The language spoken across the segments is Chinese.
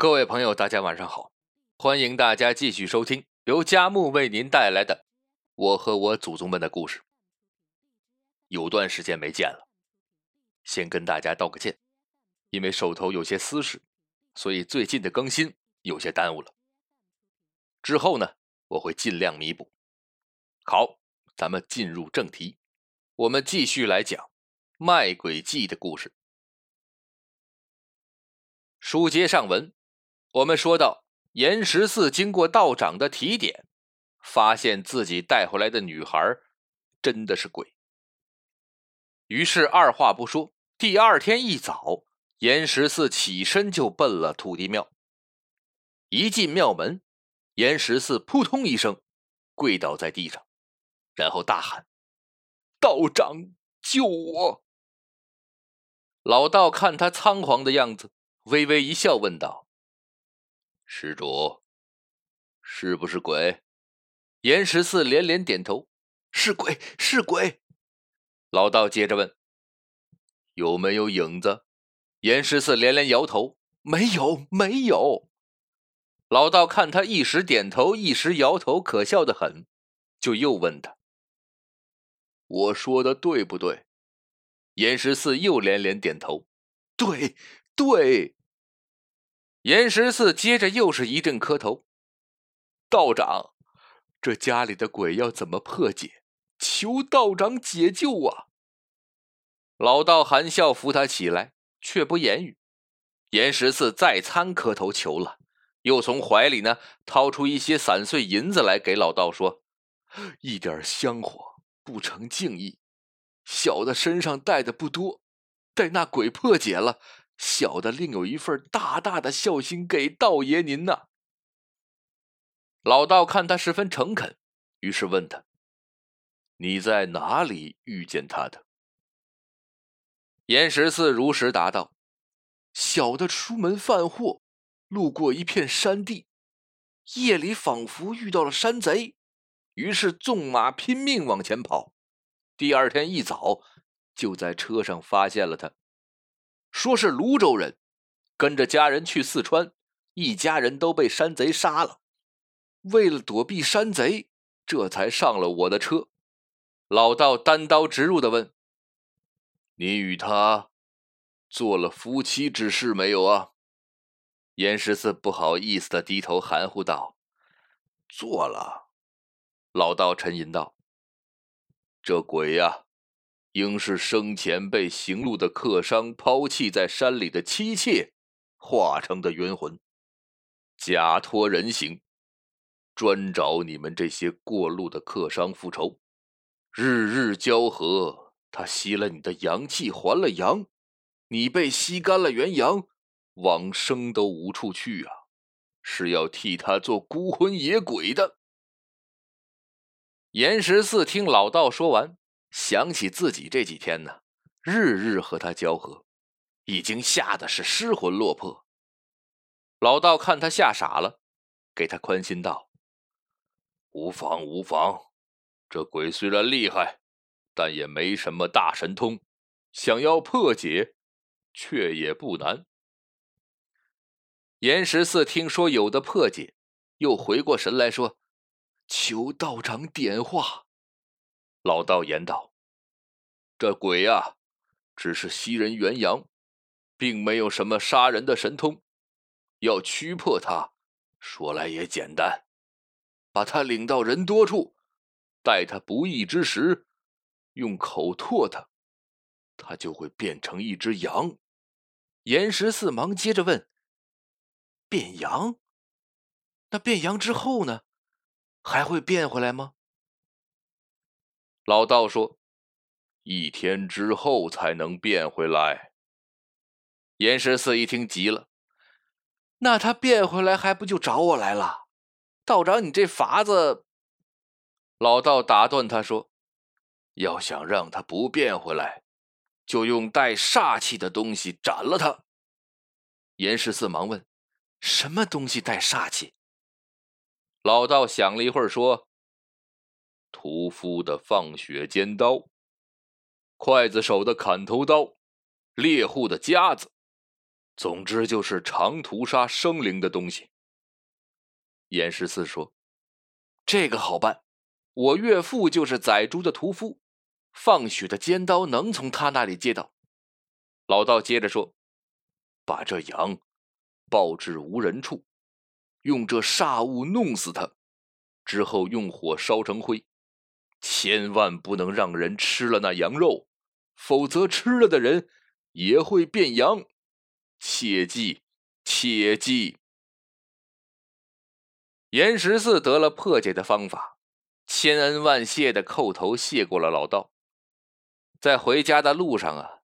各位朋友，大家晚上好！欢迎大家继续收听由佳木为您带来的《我和我祖宗们的故事》。有段时间没见了，先跟大家道个歉，因为手头有些私事，所以最近的更新有些耽误了。之后呢，我会尽量弥补。好，咱们进入正题，我们继续来讲卖鬼记的故事。书接上文。我们说到，严十四经过道长的提点，发现自己带回来的女孩真的是鬼。于是二话不说，第二天一早，严十四起身就奔了土地庙。一进庙门，严十四扑通一声跪倒在地上，然后大喊：“道长，救我！”老道看他仓皇的样子，微微一笑，问道。施主，是不是鬼？严十四连连点头：“是鬼，是鬼。”老道接着问：“有没有影子？”严十四连连摇头：“没有，没有。”老道看他一时点头，一时摇头，可笑的很，就又问他：“我说的对不对？”严十四又连连点头：“对，对。”严十四接着又是一阵磕头：“道长，这家里的鬼要怎么破解？求道长解救啊！”老道含笑扶他起来，却不言语。严十四再三磕头求了，又从怀里呢掏出一些散碎银子来给老道说：“一点香火不成敬意，小的身上带的不多，待那鬼破解了。”小的另有一份大大的孝心给道爷您呐。老道看他十分诚恳，于是问他：“你在哪里遇见他的？”严十四如实答道：“小的出门贩货，路过一片山地，夜里仿佛遇到了山贼，于是纵马拼命往前跑。第二天一早，就在车上发现了他。”说是泸州人，跟着家人去四川，一家人都被山贼杀了。为了躲避山贼，这才上了我的车。老道单刀直入的问：“你与他做了夫妻之事没有啊？”严十四不好意思的低头含糊道：“做了。”老道沉吟道：“这鬼呀！”应是生前被行路的客商抛弃在山里的妻妾化成的冤魂，假托人形，专找你们这些过路的客商复仇。日日交合，他吸了你的阳气，还了阳，你被吸干了元阳，往生都无处去啊！是要替他做孤魂野鬼的。严十四听老道说完。想起自己这几天呢，日日和他交合，已经吓得是失魂落魄。老道看他吓傻了，给他宽心道：“无妨无妨，这鬼虽然厉害，但也没什么大神通，想要破解，却也不难。”严十四听说有的破解，又回过神来说：“求道长点化。”老道言道：“这鬼呀，只是吸人元阳，并没有什么杀人的神通。要驱破他，说来也简单，把他领到人多处，待他不义之时，用口唾他，他就会变成一只羊。”严十四忙接着问：“变羊？那变羊之后呢？还会变回来吗？”老道说：“一天之后才能变回来。”严十四一听急了：“那他变回来还不就找我来了？道长，你这法子……”老道打断他说：“要想让他不变回来，就用带煞气的东西斩了他。”严十四忙问：“什么东西带煞气？”老道想了一会儿说。屠夫的放血尖刀，刽子手的砍头刀，猎户的夹子，总之就是常屠杀生灵的东西。严十四说：“这个好办，我岳父就是宰猪的屠夫，放血的尖刀能从他那里借到。”老道接着说：“把这羊抱至无人处，用这煞物弄死他，之后用火烧成灰，千万不能让人吃了那羊肉，否则吃了的人也会变羊。切记，切记。”严十四得了破解的方法，千恩万谢的叩头谢过了老道。在回家的路上啊，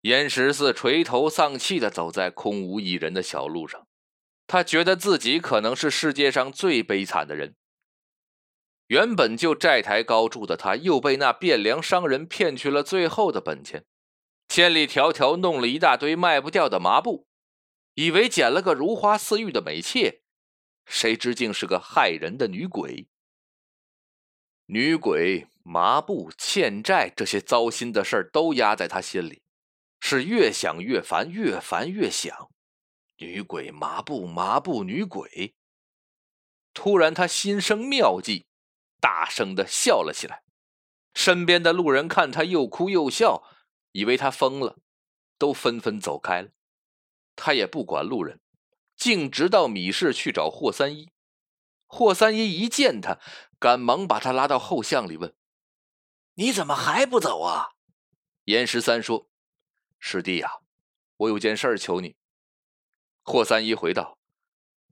严十四垂头丧气的走在空无一人的小路上，他觉得自己可能是世界上最悲惨的人。原本就债台高筑的他，又被那汴梁商人骗去了最后的本钱，千里迢迢弄了一大堆卖不掉的麻布，以为捡了个如花似玉的美妾。谁知竟是个害人的女鬼。女鬼、麻布、欠债这些糟心的事儿都压在他心里，是越想越烦，越烦越想。女鬼、麻布、麻布、女鬼。突然，他心生妙计，大声的笑了起来。身边的路人看他又哭又笑，以为他疯了，都纷纷走开了。他也不管路人。径直到米市去找霍三一。霍三一一见他，赶忙把他拉到后巷里问：“你怎么还不走啊？”严十三说：“师弟呀，我有件事求你。”霍三一回道：“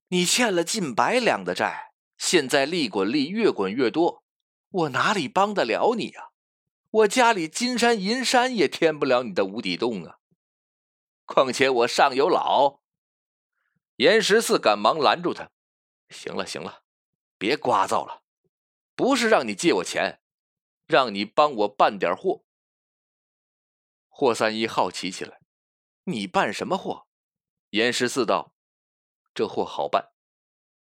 你欠了近百两的债，现在利滚利，越滚越多，我哪里帮得了你啊？我家里金山银山也填不了你的无底洞啊！况且我上有老。”严十四赶忙拦住他：“行了行了，别聒噪了，不是让你借我钱，让你帮我办点货。”霍三一好奇起来：“你办什么货？”严十四道：“这货好办，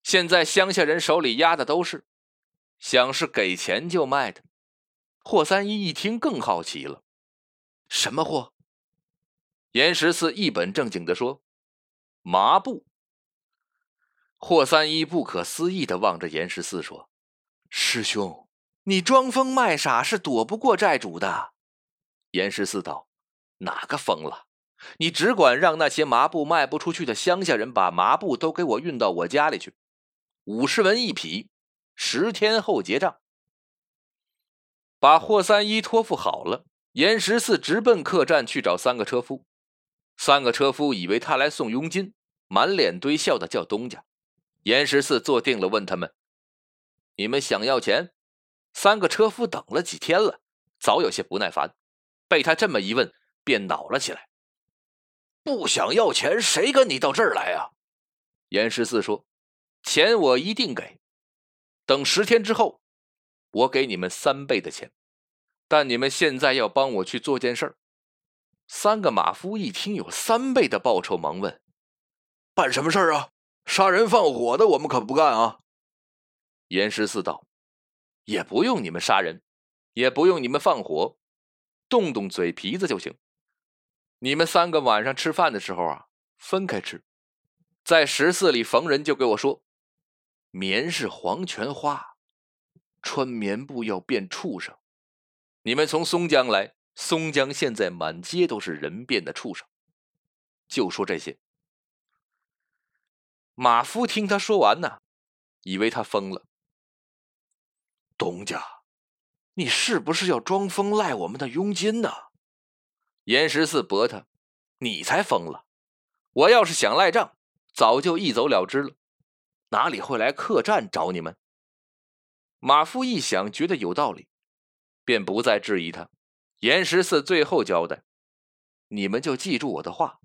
现在乡下人手里压的都是，想是给钱就卖的。”霍三一一听更好奇了：“什么货？”严十四一本正经的说：“麻布。”霍三一不可思议的望着严十四说：“师兄，你装疯卖傻是躲不过债主的。”严十四道：“哪个疯了？你只管让那些麻布卖不出去的乡下人把麻布都给我运到我家里去，五十文一匹，十天后结账。”把霍三一托付好了，严十四直奔客栈去找三个车夫。三个车夫以为他来送佣金，满脸堆笑的叫东家。严十四坐定了，问他们：“你们想要钱？”三个车夫等了几天了，早有些不耐烦，被他这么一问，便恼了起来：“不想要钱，谁跟你到这儿来啊？”严十四说：“钱我一定给，等十天之后，我给你们三倍的钱，但你们现在要帮我去做件事儿。”三个马夫一听有三倍的报酬，忙问：“办什么事儿啊？”杀人放火的，我们可不干啊！严十四道：“也不用你们杀人，也不用你们放火，动动嘴皮子就行。你们三个晚上吃饭的时候啊，分开吃，在十四里逢人就给我说：‘棉是黄泉花，穿棉布要变畜生。’你们从松江来，松江现在满街都是人变的畜生，就说这些。”马夫听他说完呢，以为他疯了。东家，你是不是要装疯赖我们的佣金呢？严十四驳他：“你才疯了！我要是想赖账，早就一走了之了，哪里会来客栈找你们？”马夫一想，觉得有道理，便不再质疑他。严十四最后交代：“你们就记住我的话，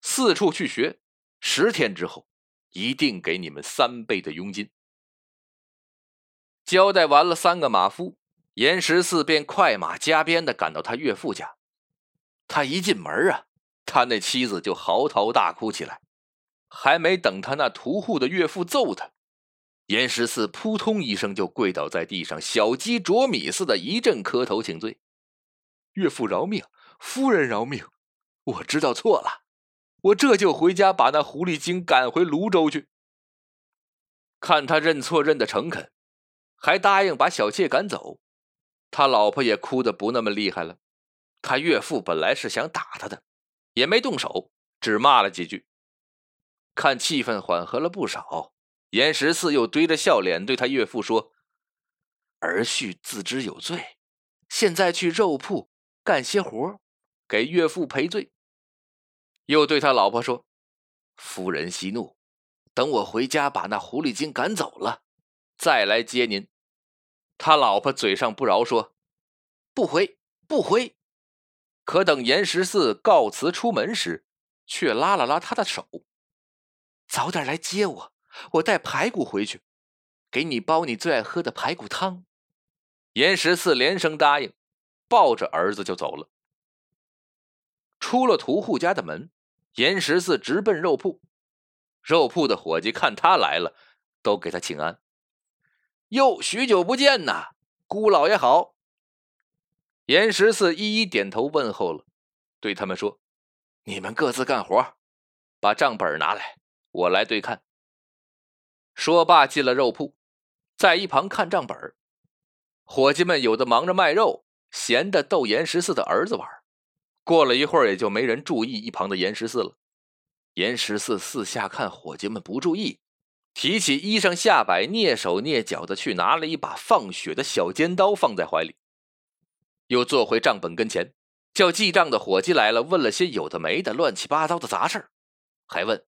四处去学，十天之后。”一定给你们三倍的佣金。交代完了，三个马夫严十四便快马加鞭的赶到他岳父家。他一进门啊，他那妻子就嚎啕大哭起来。还没等他那屠户的岳父揍他，严十四扑通一声就跪倒在地上，小鸡啄米似的一阵磕头请罪：“岳父饶命，夫人饶命，我知道错了，我这就回家把那狐狸精赶回泸州去。看他认错认的诚恳，还答应把小妾赶走，他老婆也哭得不那么厉害了。他岳父本来是想打他的，也没动手，只骂了几句。看气氛缓和了不少，严十四又堆着笑脸对他岳父说：“儿婿自知有罪，现在去肉铺干些活，给岳父赔罪。”又对他老婆说：“夫人息怒，等我回家把那狐狸精赶走了，再来接您。”他老婆嘴上不饶说：“不回，不回。”可等严十四告辞出门时，却拉了拉他的手：“早点来接我，我带排骨回去，给你煲你最爱喝的排骨汤。”严十四连声答应，抱着儿子就走了。出了屠户家的门，严十四直奔肉铺。肉铺的伙计看他来了，都给他请安。哟，许久不见呐，姑老爷好。严十四一一点头问候了，对他们说：“你们各自干活，把账本拿来，我来对看。”说罢进了肉铺，在一旁看账本。伙计们有的忙着卖肉，闲的逗严十四的儿子玩。过了一会儿，也就没人注意一旁的严十四了。严十四四下看伙计们不注意，提起衣裳下摆，蹑手蹑脚的去拿了一把放血的小尖刀，放在怀里。又坐回账本跟前，叫记账的伙计来了，问了些有的没的、乱七八糟的杂事还问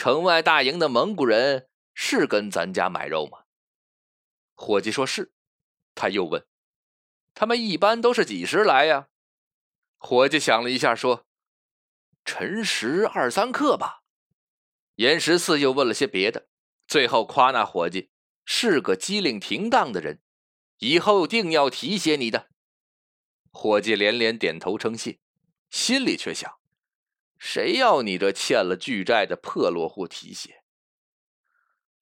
城外大营的蒙古人是跟咱家买肉吗？伙计说是。他又问他们一般都是几时来呀？伙计想了一下，说：“辰时二三刻吧。”严十四又问了些别的，最后夸那伙计是个机灵停当的人，以后定要提携你的。伙计连连点头称谢，心里却想：谁要你这欠了巨债的破落户提携？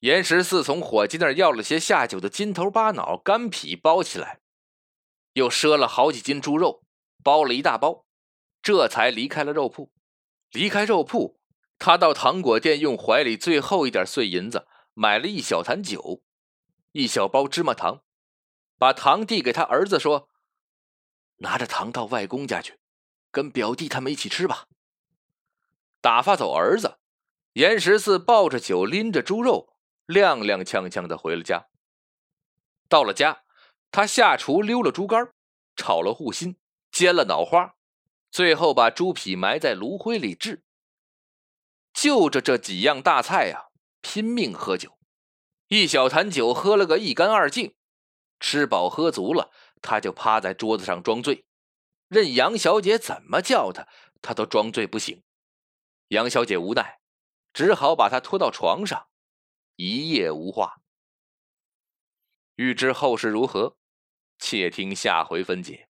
严十四从伙计那儿要了些下酒的筋头巴脑、干皮包起来，又赊了好几斤猪肉，包了一大包，这才离开了肉铺。离开肉铺，他到糖果店，用怀里最后一点碎银子买了一小坛酒，一小包芝麻糖，把糖递给他儿子说。拿着糖到外公家去，跟表弟他们一起吃吧。打发走儿子，严十四抱着酒，拎着猪肉，踉踉跄跄的回了家。到了家，他下厨溜了猪肝，炒了护心，煎了脑花，最后把猪皮埋在炉灰里炙。就着这几样大菜呀，拼命喝酒，一小坛酒喝了个一干二净。吃饱喝足了。他就趴在桌子上装醉，任杨小姐怎么叫他，他都装醉不醒。杨小姐无奈，只好把他拖到床上，一夜无话。欲知后事如何，且听下回分解。